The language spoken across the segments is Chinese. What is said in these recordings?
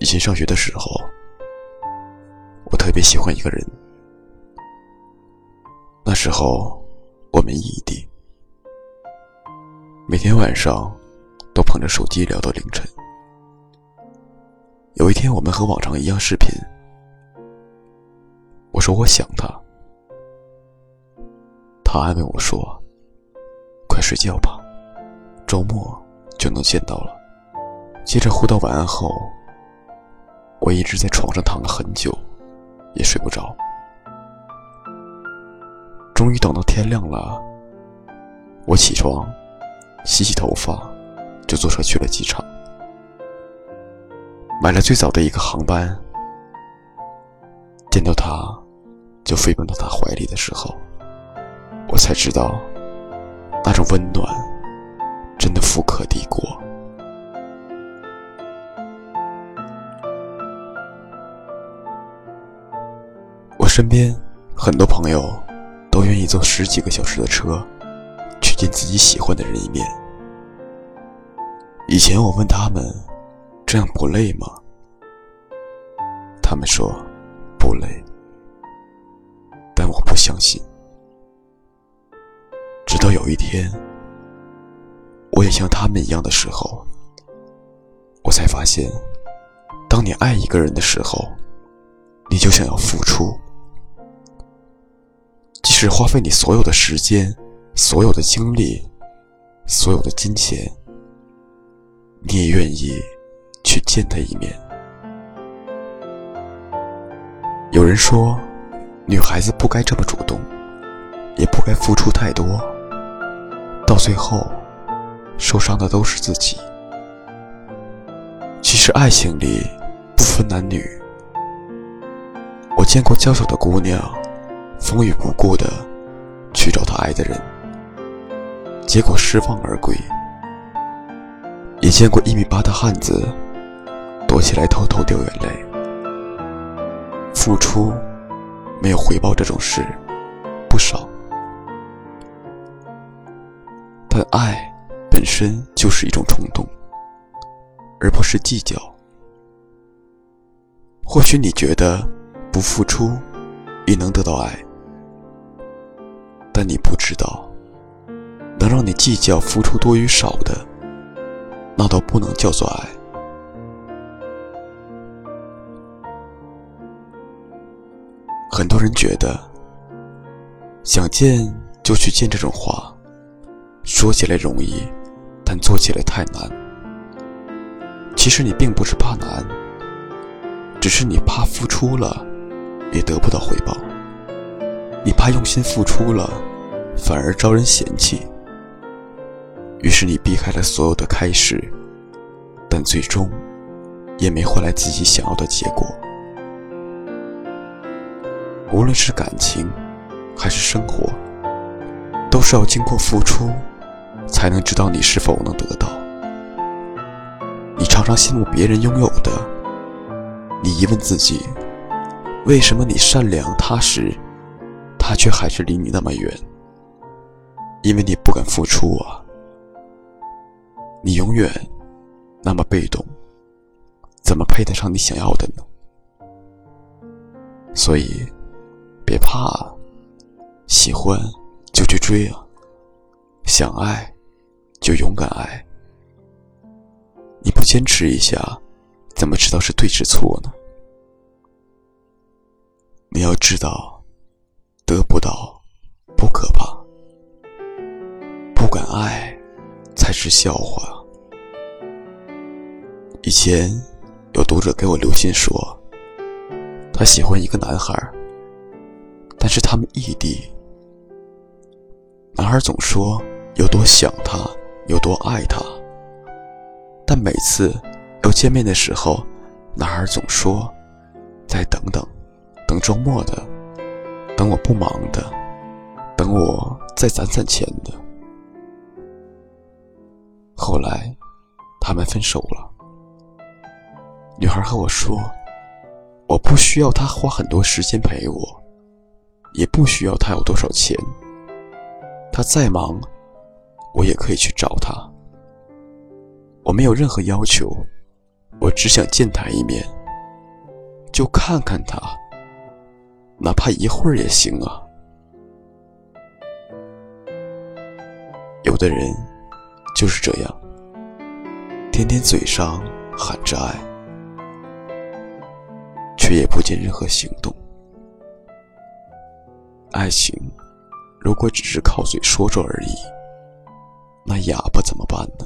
以前上学的时候，我特别喜欢一个人。那时候我们异地，每天晚上都捧着手机聊到凌晨。有一天，我们和往常一样视频，我说我想他，他安慰我说：“快睡觉吧，周末就能见到了。”接着互道晚安后。我一直在床上躺了很久，也睡不着。终于等到天亮了，我起床，洗洗头发，就坐车去了机场，买了最早的一个航班。见到他，就飞奔到他怀里的时候，我才知道，那种温暖，真的富可敌国。身边很多朋友都愿意坐十几个小时的车，去见自己喜欢的人一面。以前我问他们，这样不累吗？他们说不累，但我不相信。直到有一天，我也像他们一样的时候，我才发现，当你爱一个人的时候，你就想要付出。是花费你所有的时间、所有的精力、所有的金钱，你也愿意去见他一面。有人说，女孩子不该这么主动，也不该付出太多，到最后受伤的都是自己。其实爱情里不分男女，我见过娇小的姑娘。风雨不顾的去找他爱的人，结果失望而归。也见过一米八的汉子躲起来偷偷掉眼泪。付出没有回报这种事不少，但爱本身就是一种冲动，而不是计较。或许你觉得不付出也能得到爱。但你不知道，能让你计较付出多与少的，那都不能叫做爱。很多人觉得，想见就去见这种话，说起来容易，但做起来太难。其实你并不是怕难，只是你怕付出了，也得不到回报。你怕用心付出了，反而招人嫌弃，于是你避开了所有的开始，但最终也没换来自己想要的结果。无论是感情还是生活，都是要经过付出，才能知道你是否能得到。你常常羡慕别人拥有的，你疑问自己，为什么你善良踏实？他却还是离你那么远，因为你不敢付出啊！你永远那么被动，怎么配得上你想要的呢？所以，别怕啊，喜欢就去追啊！想爱就勇敢爱。你不坚持一下，怎么知道是对是错呢？你要知道。得不到不可怕，不敢爱才是笑话。以前有读者给我留信说，他喜欢一个男孩，但是他们异地。男孩总说有多想他，有多爱他，但每次要见面的时候，男孩总说再等等，等周末的。等我不忙的，等我再攒攒钱的。后来，他们分手了。女孩和我说：“我不需要他花很多时间陪我，也不需要他有多少钱。他再忙，我也可以去找他。我没有任何要求，我只想见他一面，就看看他，哪怕一会儿也行啊。有的人就是这样，天天嘴上喊着爱，却也不见任何行动。爱情如果只是靠嘴说说而已，那哑巴怎么办呢？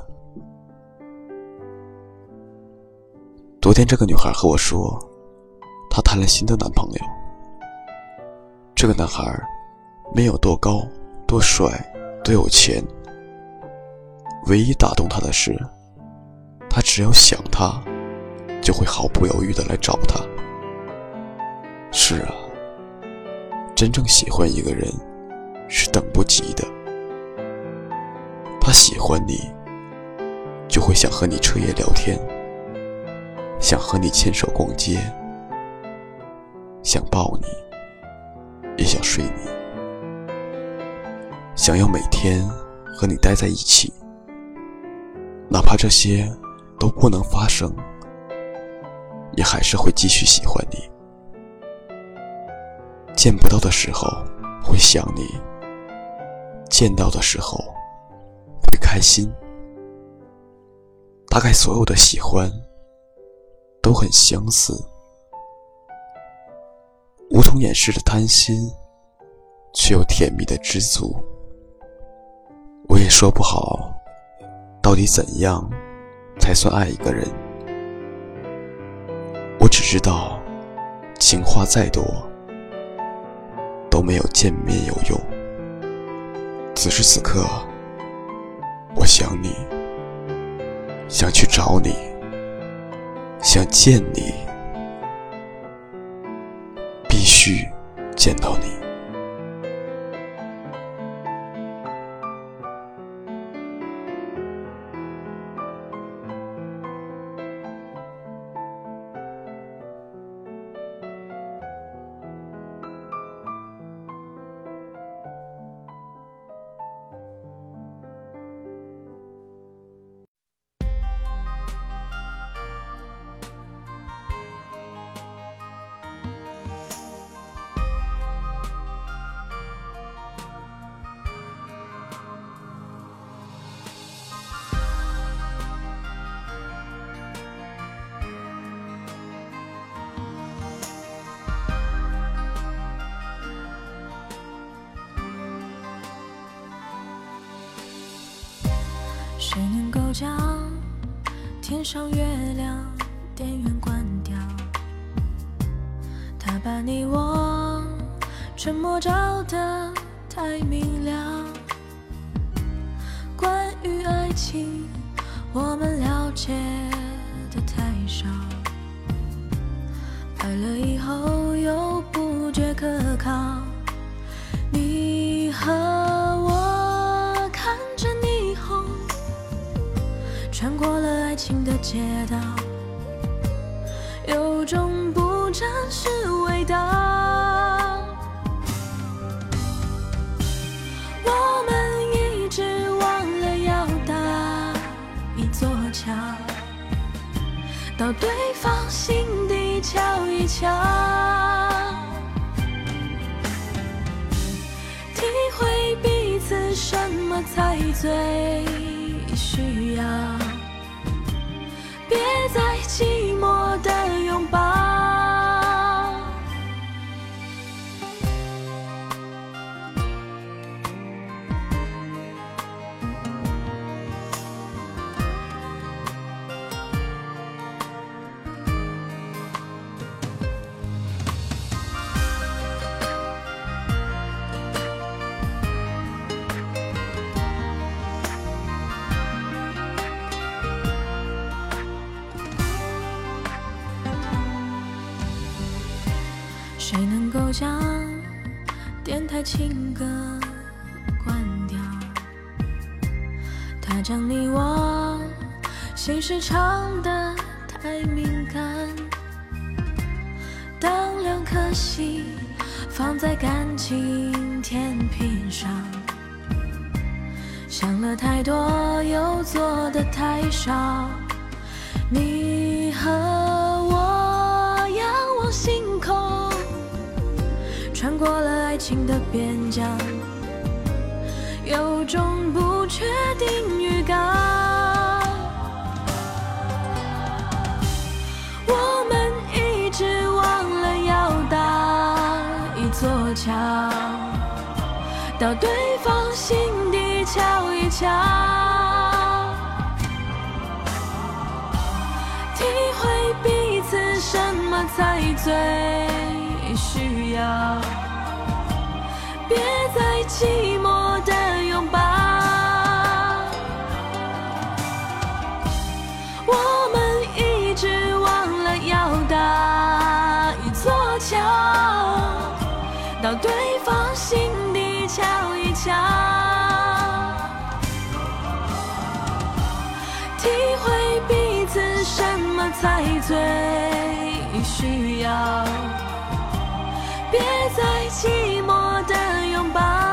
昨天这个女孩和我说，她谈了新的男朋友。这个男孩没有多高、多帅、多有钱，唯一打动她的是，他只要想他，就会毫不犹豫的来找他。是啊，真正喜欢一个人是等不及的。他喜欢你，就会想和你彻夜聊天。想和你牵手逛街，想抱你，也想睡你，想要每天和你待在一起，哪怕这些都不能发生，也还是会继续喜欢你。见不到的时候会想你，见到的时候会开心。大概所有的喜欢。都很相似，无从掩饰的贪心，却又甜蜜的知足。我也说不好，到底怎样才算爱一个人。我只知道，情话再多，都没有见面有用。此时此刻，我想你，想去找你。想见你，必须见到你。谁能够将天上月亮电源关掉？他把你我沉默照得太明了。关于爱情，我们了解的太少。爱了以后街道，有种不真实味道。我们一直忘了要搭一座桥，到对方心底瞧一瞧，体会彼此什么才最台情歌关掉？他将你我心事唱得太敏感。当两颗心放在感情天平上，想了太多又做的太少，你和我仰望星空，穿过了爱情的边疆，有种不确定预感。我们一直忘了要搭一座桥，到对方心底瞧一瞧。体会彼此什么才最需要，别再寂寞的拥抱。我们一直忘了要搭一座桥，到对方心底瞧一瞧。体会彼此什么才最需要，别再寂寞的拥抱。